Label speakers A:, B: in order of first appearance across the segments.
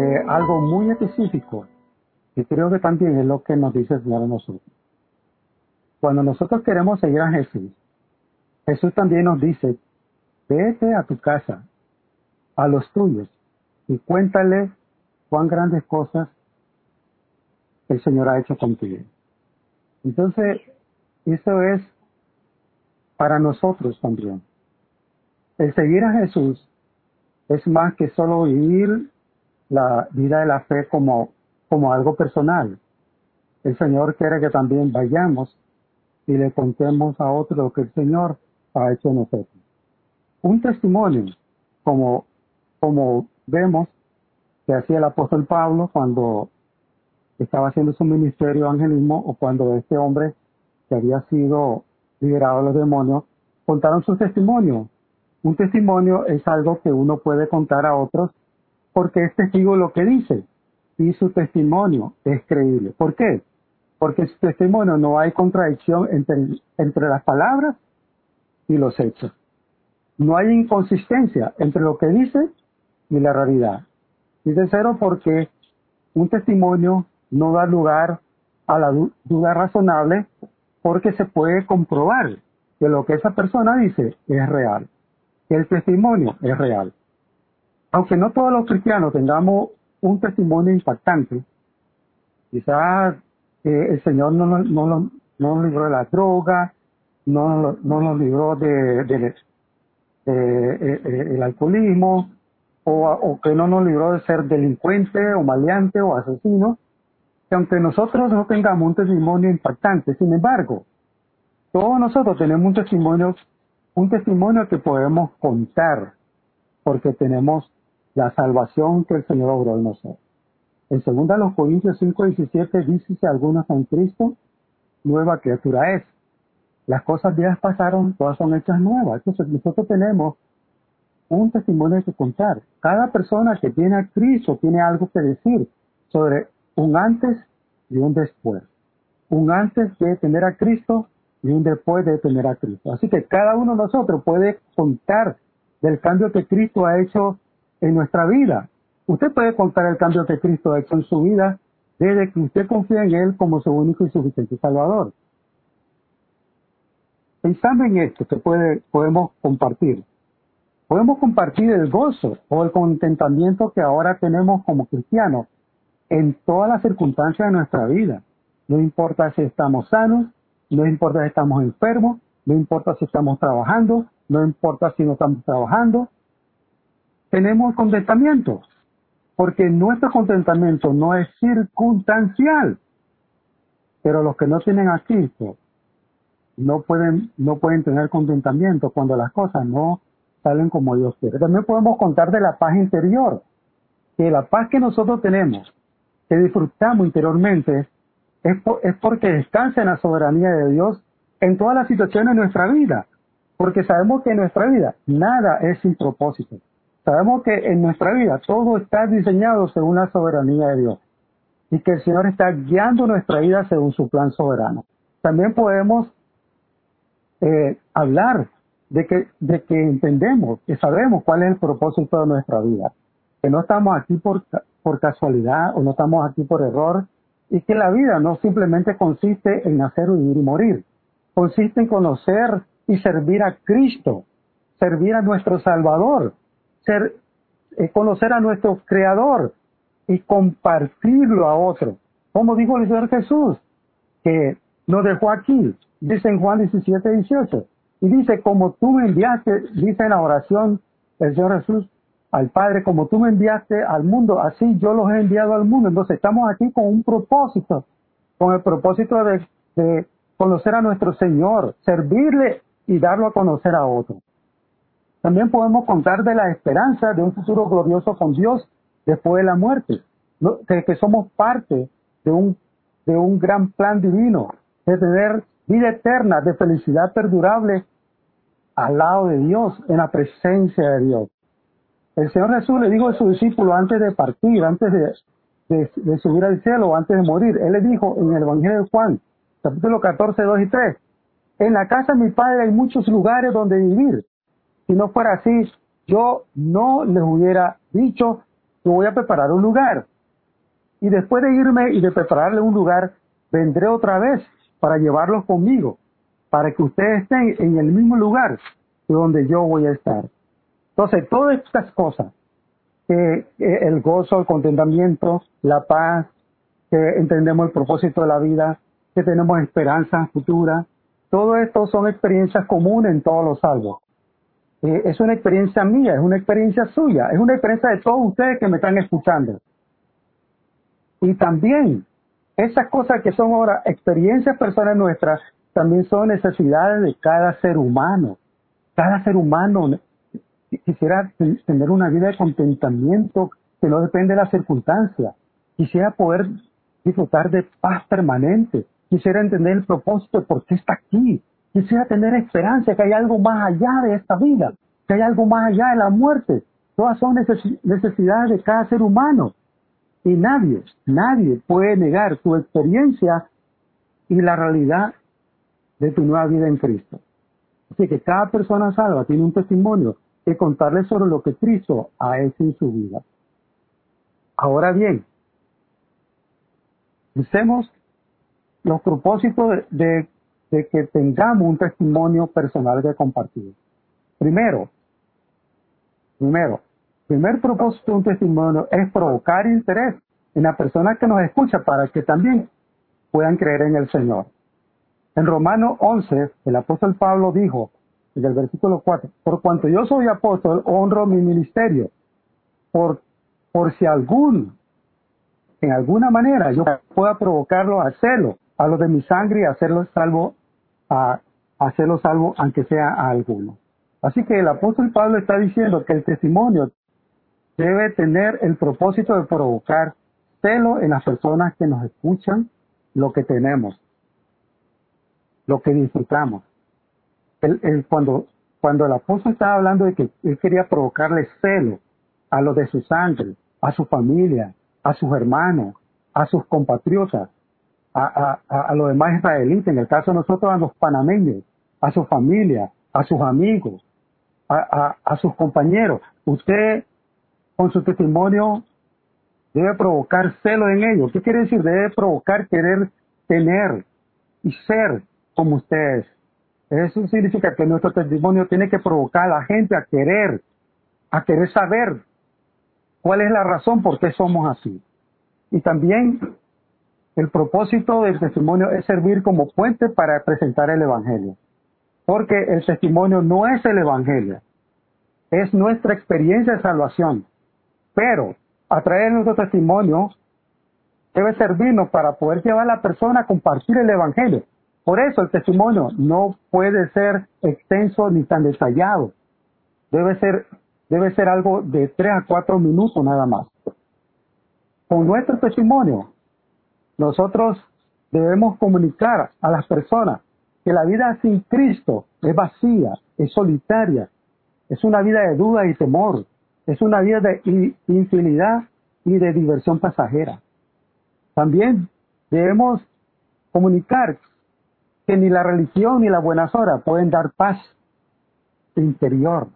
A: eh, algo muy específico y creo que también es lo que nos dice el Señor a nosotros. Cuando nosotros queremos seguir a Jesús, Jesús también nos dice, vete a tu casa, a los tuyos, y cuéntale cuán grandes cosas el Señor ha hecho contigo. Entonces, eso es para nosotros también. El seguir a Jesús es más que solo vivir la vida de la fe como, como algo personal. El Señor quiere que también vayamos y le contemos a otros lo que el Señor ha hecho en nosotros. Un testimonio, como, como vemos que hacía el apóstol Pablo cuando estaba haciendo su ministerio de evangelismo o cuando este hombre que había sido liberado de los demonios contaron su testimonio. Un testimonio es algo que uno puede contar a otros porque es testigo lo que dice y su testimonio es creíble. ¿Por qué? Porque su testimonio no hay contradicción entre, entre las palabras y los hechos. No hay inconsistencia entre lo que dice y la realidad. Y tercero, porque un testimonio no da lugar a la duda razonable porque se puede comprobar que lo que esa persona dice es real, que el testimonio es real. Aunque no todos los cristianos tengamos un testimonio impactante, quizás eh, el Señor no, no, no, nos libró de la droga, no, no nos libró de, de, eh, eh, el alcoholismo, o, o, que no nos libró de ser delincuente o maleante o asesino, que aunque nosotros no tengamos un testimonio impactante, sin embargo, todos nosotros tenemos un testimonio, un testimonio que podemos contar, porque tenemos la salvación que el Señor obró en nosotros. En 2 los Corintios 5, 17 dice si alguno está en Cristo, nueva criatura es. Las cosas viejas pasaron, todas son hechas nuevas. Entonces nosotros tenemos un testimonio que contar. Cada persona que tiene a Cristo tiene algo que decir sobre un antes y un después. Un antes de tener a Cristo y un después de tener a Cristo. Así que cada uno de nosotros puede contar del cambio que Cristo ha hecho en nuestra vida. Usted puede contar el cambio que Cristo ha hecho en su vida desde que usted confía en Él como su único y suficiente Salvador. Pensando en esto que puede, podemos compartir, podemos compartir el gozo o el contentamiento que ahora tenemos como cristianos en todas las circunstancias de nuestra vida. No importa si estamos sanos, no importa si estamos enfermos, no importa si estamos trabajando, no importa si no estamos trabajando. Tenemos contentamiento, porque nuestro contentamiento no es circunstancial. Pero los que no tienen a Cristo no pueden, no pueden tener contentamiento cuando las cosas no salen como Dios quiere. También podemos contar de la paz interior, que la paz que nosotros tenemos que disfrutamos interiormente es, es porque descansa en la soberanía de Dios en todas las situaciones de nuestra vida. Porque sabemos que en nuestra vida nada es sin propósito. Sabemos que en nuestra vida todo está diseñado según la soberanía de Dios y que el Señor está guiando nuestra vida según su plan soberano. También podemos eh, hablar de que, de que entendemos, que sabemos cuál es el propósito de nuestra vida, que no estamos aquí por, por casualidad o no estamos aquí por error y que la vida no simplemente consiste en nacer, vivir y morir. Consiste en conocer y servir a Cristo, servir a nuestro Salvador, ser, eh, conocer a nuestro Creador y compartirlo a otro. Como dijo el Señor Jesús, que nos dejó aquí, dice en Juan 17, 18. Y dice, como tú me enviaste, dice en la oración el Señor Jesús, al Padre, como tú me enviaste al mundo, así yo los he enviado al mundo. Entonces estamos aquí con un propósito, con el propósito de, conocer a nuestro Señor, servirle y darlo a conocer a otros. También podemos contar de la esperanza de un futuro glorioso con Dios después de la muerte, de que somos parte de un, de un gran plan divino, de tener vida eterna, de felicidad perdurable al lado de Dios, en la presencia de Dios. El Señor Jesús le dijo a sus discípulos antes de partir, antes de, de, subir al cielo, antes de morir, Él le dijo en el Evangelio de Juan, capítulo 14, 2 y 3, en la casa de mi Padre hay muchos lugares donde vivir. Si no fuera así, yo no les hubiera dicho yo voy a preparar un lugar. Y después de irme y de prepararle un lugar, vendré otra vez para llevarlos conmigo, para que ustedes estén en el mismo lugar donde yo voy a estar. Entonces, todas estas cosas, que el gozo, el contentamiento, la paz, que entendemos el propósito de la vida, que tenemos esperanza futura, todo esto son experiencias comunes en todos los salvos. Eh, es una experiencia mía, es una experiencia suya, es una experiencia de todos ustedes que me están escuchando. Y también esas cosas que son ahora experiencias personales nuestras, también son necesidades de cada ser humano. Cada ser humano quisiera tener una vida de contentamiento que no depende de las circunstancias. Quisiera poder disfrutar de paz permanente. Quisiera entender el propósito de por qué está aquí. Quisiera tener esperanza que hay algo más allá de esta vida, que hay algo más allá de la muerte. Todas son necesidades de cada ser humano. Y nadie, nadie puede negar tu experiencia y la realidad de tu nueva vida en Cristo. Así que cada persona salva tiene un testimonio que contarle sobre lo que Cristo ha hecho en su vida. Ahora bien, usemos los propósitos de, de que tengamos un testimonio personal que compartir. Primero, primero, primer propósito de un testimonio es provocar interés en la persona que nos escucha para que también puedan creer en el Señor. En Romanos 11, el apóstol Pablo dijo, en el versículo 4, por cuanto yo soy apóstol, honro mi ministerio, por, por si algún, en alguna manera yo pueda provocarlo a hacerlo, a lo de mi sangre y hacerlo salvo, a, hacerlo salvo aunque sea a alguno. Así que el apóstol Pablo está diciendo que el testimonio debe tener el propósito de provocar celo en las personas que nos escuchan lo que tenemos, lo que disfrutamos. cuando, el apóstol estaba hablando de que él quería provocarle celo a los de su sangre, a su familia, a sus hermanos, a sus compatriotas, a, a, los demás israelitas, en el caso de nosotros a los panameños, a su familia, a sus amigos, a, a sus compañeros. Usted con su testimonio debe provocar celo en ellos. ¿Qué quiere decir? Debe provocar querer tener y ser como ustedes. Eso significa que nuestro testimonio tiene que provocar a la gente a querer, a querer saber cuál es la razón por qué somos así. Y también el propósito del testimonio es servir como puente para presentar el Evangelio. Porque el testimonio no es el Evangelio, es nuestra experiencia de salvación. Pero a través de nuestro testimonio debe servirnos para poder llevar a la persona a compartir el Evangelio. Por eso el testimonio no puede ser extenso ni tan detallado. Debe ser, debe ser algo de tres a cuatro minutos nada más. Con nuestro testimonio, nosotros debemos comunicar a las personas que la vida sin Cristo es vacía, es solitaria, es una vida de duda y temor, es una vida de infinidad y de diversión pasajera. También debemos comunicar que ni la religión ni la buena horas pueden dar paz interior,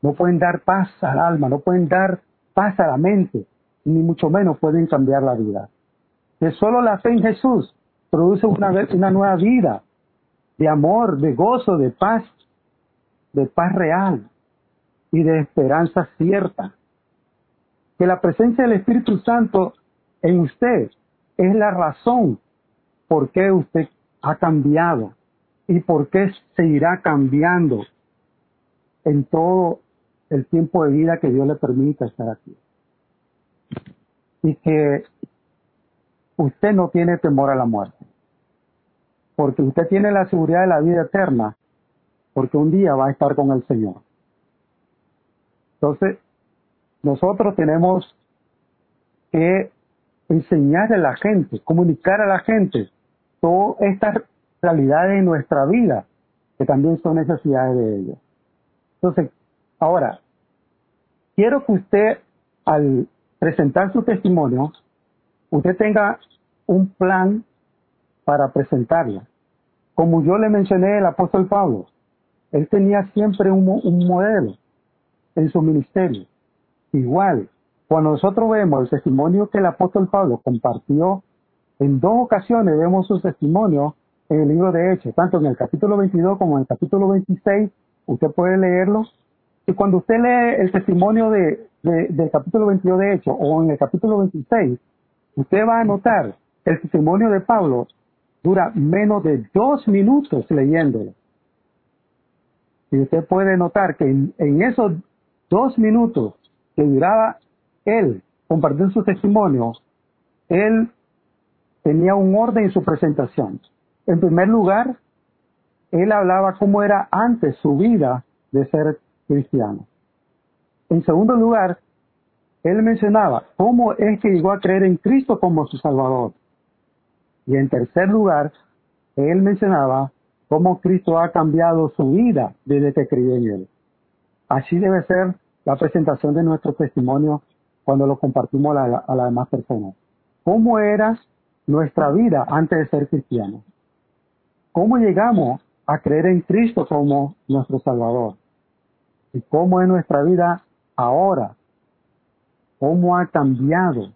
A: no pueden dar paz al alma, no pueden dar paz a la mente, ni mucho menos pueden cambiar la vida. Que solo la fe en Jesús produce una, una nueva vida de amor, de gozo, de paz, de paz real, y de esperanza cierta. Que la presencia del Espíritu Santo en usted es la razón por qué usted ha cambiado y por qué seguirá cambiando en todo el tiempo de vida que Dios le permita estar aquí. Y que usted no tiene temor a la muerte, porque usted tiene la seguridad de la vida eterna, porque un día va a estar con el Señor. Entonces, nosotros tenemos que enseñarle a la gente, comunicar a la gente todas estas realidades de nuestra vida, que también son necesidades de ellos. Entonces, ahora, quiero que usted, al presentar su testimonio, usted tenga un plan para presentarla. Como yo le mencioné el apóstol Pablo, él tenía siempre un, modelo en su ministerio. Igual, cuando nosotros vemos el testimonio que el apóstol Pablo compartió, en dos ocasiones vemos su testimonio en el libro de Hechos, tanto en el capítulo 22 como en el capítulo 26, usted puede leerlo. Y cuando usted lee el testimonio de, del capítulo 22 de Hechos o en el capítulo 26, usted va a notar el testimonio de Pablo dura menos de dos minutos leyéndolo. Y usted puede notar que en, esos dos minutos que duraba él compartiendo su testimonio, él tenía un orden en su presentación. En primer lugar, él hablaba cómo era antes su vida de ser cristiano. En segundo lugar, él mencionaba cómo es que llegó a creer en Cristo como su Salvador. Y en tercer lugar, él mencionaba cómo Cristo ha cambiado su vida desde que creyó en él. Así debe ser la presentación de nuestro testimonio cuando lo compartimos a, a las demás personas. ¿Cómo era nuestra vida antes de ser cristianos? ¿Cómo llegamos a creer en Cristo como nuestro Salvador? ¿Y cómo es nuestra vida ahora? ¿Cómo ha cambiado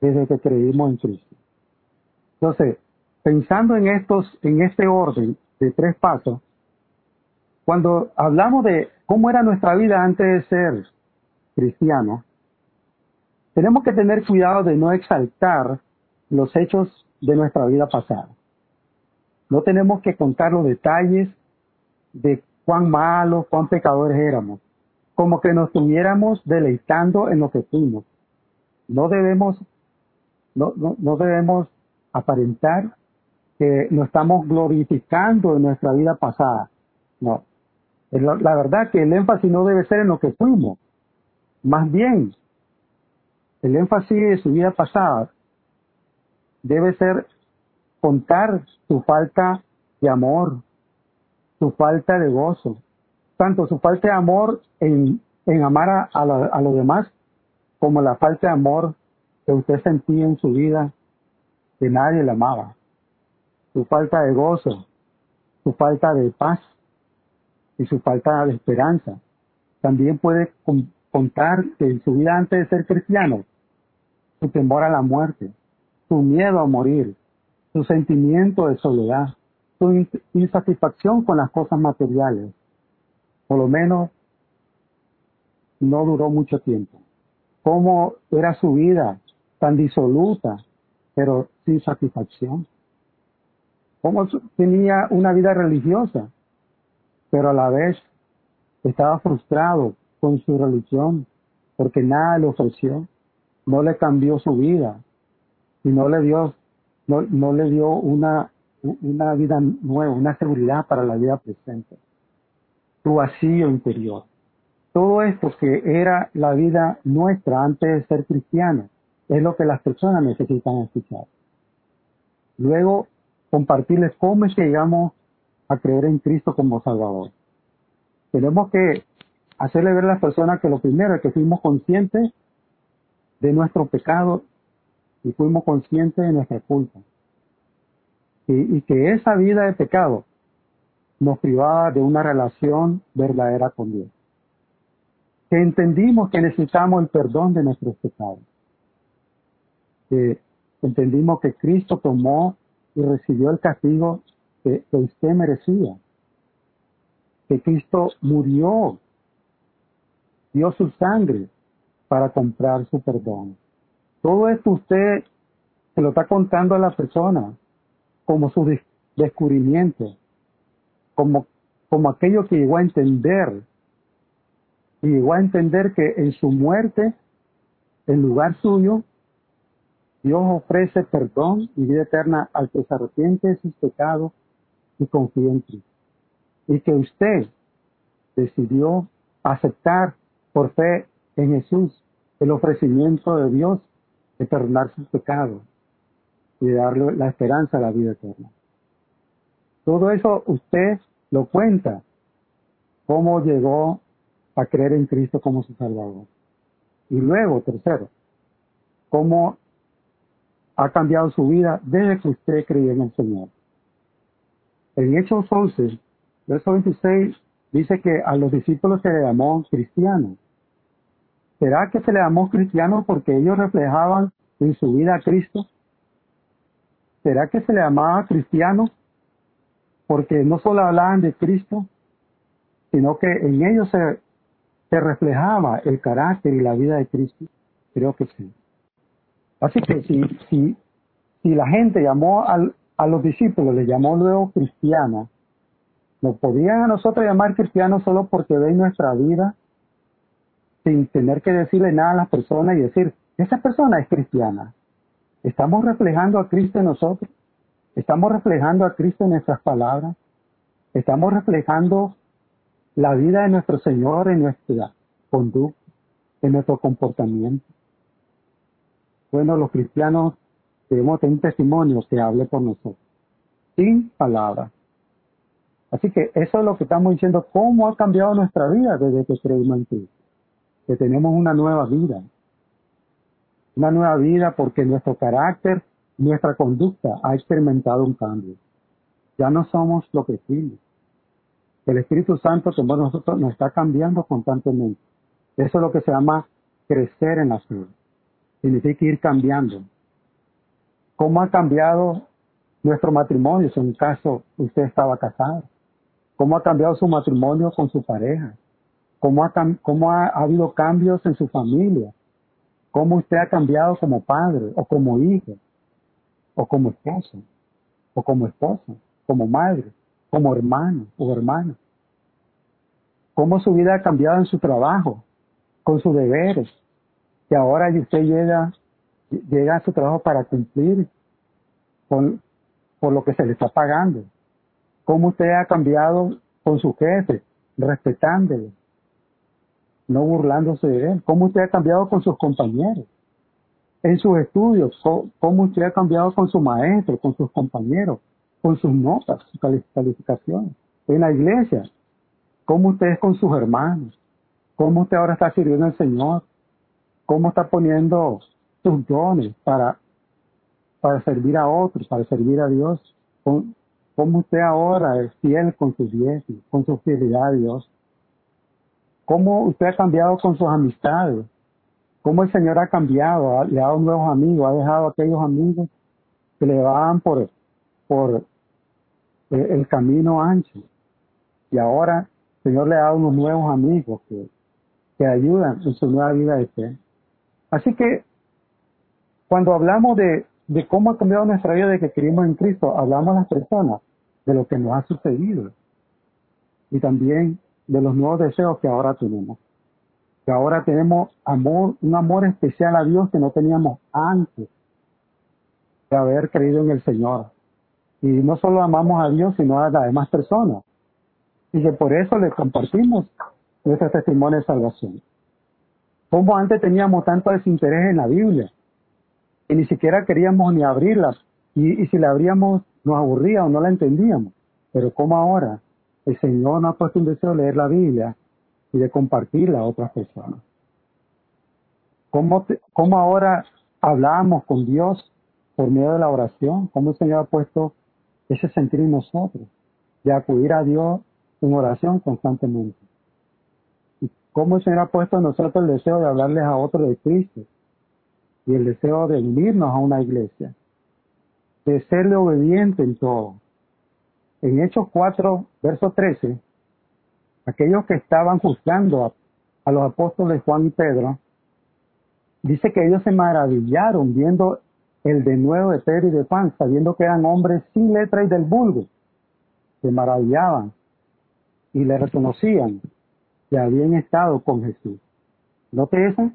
A: desde que creímos en Cristo? Entonces, pensando en estos, en este orden de tres pasos, cuando hablamos de cómo era nuestra vida antes de ser cristianos, tenemos que tener cuidado de no exaltar los hechos de nuestra vida pasada. No tenemos que contar los detalles de cuán malos, cuán pecadores éramos, como que nos estuviéramos deleitando en lo que fuimos. No debemos, no, no, debemos aparentar que nos estamos glorificando en nuestra vida pasada. No. La verdad que el énfasis no debe ser en lo que fuimos. Más bien, el énfasis de su vida pasada debe ser contar su falta de amor, su falta de gozo, tanto su falta de amor en, amar a, los demás, como la falta de amor que usted sentía en su vida, que nadie le amaba, su falta de gozo, su falta de paz y su falta de esperanza. También puede contar que en su vida antes de ser cristiano, su temor a la muerte, su miedo a morir, su sentimiento de soledad, su insatisfacción con las cosas materiales. Por lo menos no duró mucho tiempo. Cómo era su vida tan disoluta, pero sin satisfacción. Cómo tenía una vida religiosa, pero a la vez estaba frustrado con su religión porque nada le ofreció no le cambió su vida y no le dio, no, no le dio una, una vida nueva, una seguridad para la vida presente. Su vacío interior. Todo esto que era la vida nuestra antes de ser cristianos es lo que las personas necesitan escuchar. Luego, compartirles cómo es que llegamos a creer en Cristo como Salvador. Tenemos que hacerle ver a las personas que lo primero es que fuimos conscientes de nuestro pecado y fuimos conscientes de nuestra culpa. Y, que esa vida de pecado nos privaba de una relación verdadera con Dios. Que entendimos que necesitamos el perdón de nuestros pecados. Que entendimos que Cristo tomó y recibió el castigo que, que usted merecía. Que Cristo murió, dio su sangre para comprar su perdón. Todo esto usted se lo está contando a la persona como su descubrimiento, como, como aquello que llegó a entender. Y llegó a entender que en su muerte, en lugar suyo, Dios ofrece perdón y vida eterna al que se arrepiente de sus pecados y confía en Cristo. Y que usted decidió aceptar por fe en Jesús el ofrecimiento de Dios de perdonar sus pecados y darle la esperanza a la vida eterna. Todo eso usted lo cuenta, cómo llegó a creer en Cristo como su Salvador. Y luego, tercero, cómo ha cambiado su vida desde que usted creyó en el Señor. En Hechos 11, verso 26, dice que a los discípulos se le llamó cristianos ¿Será que se le llamó cristianos porque ellos reflejaban en su vida a Cristo? ¿Será que se le llamaba cristianos porque no solo hablaban de Cristo, sino que en ellos se, reflejaba el carácter y la vida de Cristo? Creo que sí. Así que si, si, si la gente llamó a los discípulos, les llamó luego cristianos, nos podían a nosotros llamar cristianos solo porque ven nuestra vida sin tener que decirle nada a las personas y decir, esa persona es cristiana. Estamos reflejando a Cristo en nosotros. Estamos reflejando a Cristo en nuestras palabras. Estamos reflejando la vida de nuestro Señor en nuestra conducta, en nuestro comportamiento. Bueno, los cristianos debemos tener un testimonio que hable por nosotros, sin palabras. Así que eso es lo que estamos diciendo, cómo ha cambiado nuestra vida desde que creímos en Cristo que tenemos una nueva vida. Una nueva vida porque nuestro carácter, nuestra conducta ha experimentado un cambio. Ya no somos lo que fuimos. El Espíritu Santo que nosotros nos está cambiando constantemente. Eso es lo que se llama crecer en la fe. Significa ir cambiando. ¿Cómo ha cambiado nuestro matrimonio? Si en un caso usted estaba casado. ¿Cómo ha cambiado su matrimonio con su pareja? cómo ha, cómo ha, habido cambios en su familia, cómo usted ha cambiado como padre o como hijo, o como esposo, o como esposa, como madre, como hermano o hermana. Cómo su vida ha cambiado en su trabajo, con sus deberes, que ahora usted llega, llega a su trabajo para cumplir con, por lo que se le está pagando. Cómo usted ha cambiado con su jefe, respetándole, no burlándose de él. ¿Cómo usted ha cambiado con sus compañeros? En sus estudios, ¿cómo usted ha cambiado con su maestro, con sus compañeros, con sus notas, sus calificaciones? En la iglesia, ¿cómo usted es con sus hermanos? ¿Cómo usted ahora está sirviendo al Señor? ¿Cómo está poniendo sus dones para, para servir a otros, para servir a Dios? ¿Cómo usted ahora es fiel con sus diezmos, con su fidelidad a Dios? cómo usted ha cambiado con sus amistades, cómo el Señor ha cambiado, le ha dado nuevos amigos, ha dejado aquellos amigos que le van por, por eh, el camino ancho. Y ahora el Señor le ha dado unos nuevos amigos que, que ayudan en su nueva vida de fe. Así que cuando hablamos de, de cómo ha cambiado nuestra vida de que creímos en Cristo, hablamos a las personas de lo que nos ha sucedido. Y también de los nuevos deseos que ahora tenemos. Que ahora tenemos amor, un amor especial a Dios que no teníamos antes de haber creído en el Señor. Y no solo amamos a Dios, sino a las demás personas. Y que por eso le compartimos nuestro testimonio de salvación. Como antes teníamos tanto desinterés en la Biblia, y ni siquiera queríamos ni abrirla, y, si la abríamos nos aburría o no la entendíamos. Pero como ahora el Señor nos ha puesto un deseo de leer la Biblia y de compartirla a otras personas. ¿Cómo, ¿Cómo ahora hablamos con Dios por medio de la oración? ¿Cómo el Señor ha puesto ese sentir en nosotros de acudir a Dios en oración constantemente? ¿Y cómo el Señor ha puesto en nosotros el deseo de hablarles a otros de Cristo y el deseo de unirnos a una iglesia? De serle obediente en todo en Hechos 4, verso 13, aquellos que estaban juzgando a, los apóstoles Juan y Pedro, dice que ellos se maravillaron viendo el de nuevo de Pedro y de Juan, sabiendo que eran hombres sin letra y del vulgo. Se maravillaban y le reconocían que habían estado con Jesús. ¿No te eso?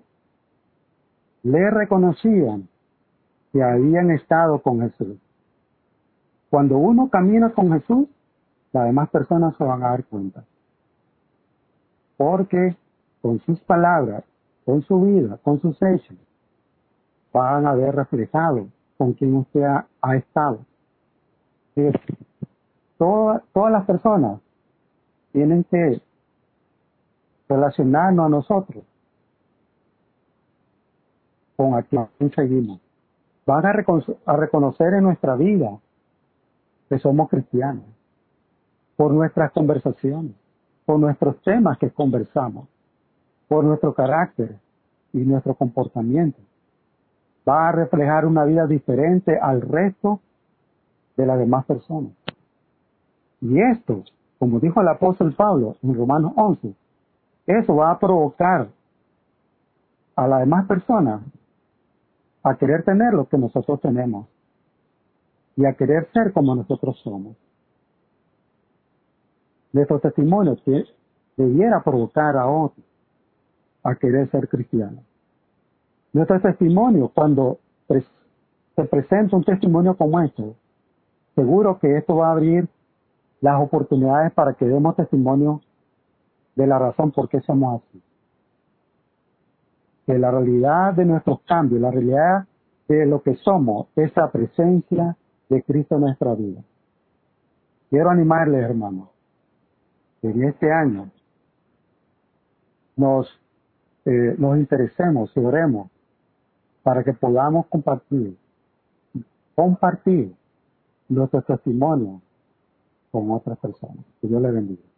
A: Le reconocían que habían estado con Jesús. Cuando uno camina con Jesús, las demás personas se van a dar cuenta. Porque con sus palabras, con su vida, con sus hechos, van a ver reflejado con quien usted ha, estado. todas las personas tienen que relacionarnos a nosotros con a quien seguimos. Van a reconocer en nuestra vida que somos cristianos, por nuestras conversaciones, por nuestros temas que conversamos, por nuestro carácter, y nuestro comportamiento va a reflejar una vida diferente al resto de las demás personas. Y esto, como dijo el apóstol Pablo en Romanos 11, eso va a provocar a las demás personas a querer tener lo que nosotros tenemos y a querer ser como nosotros somos. Nuestro testimonio que debiera provocar a otros a querer ser cristianos. Nuestro testimonio, cuando se presenta un testimonio como este, seguro que esto va a abrir las oportunidades para que demos testimonio de la razón por qué somos así. Que la realidad de nuestros cambios, la realidad de lo que somos, es la presencia de Cristo en nuestra vida. Quiero animarles, hermanos, en este año nos, eh, nos interesemos oremos para que podamos compartir, compartir nuestro testimonio con otras personas. Que Dios le bendiga.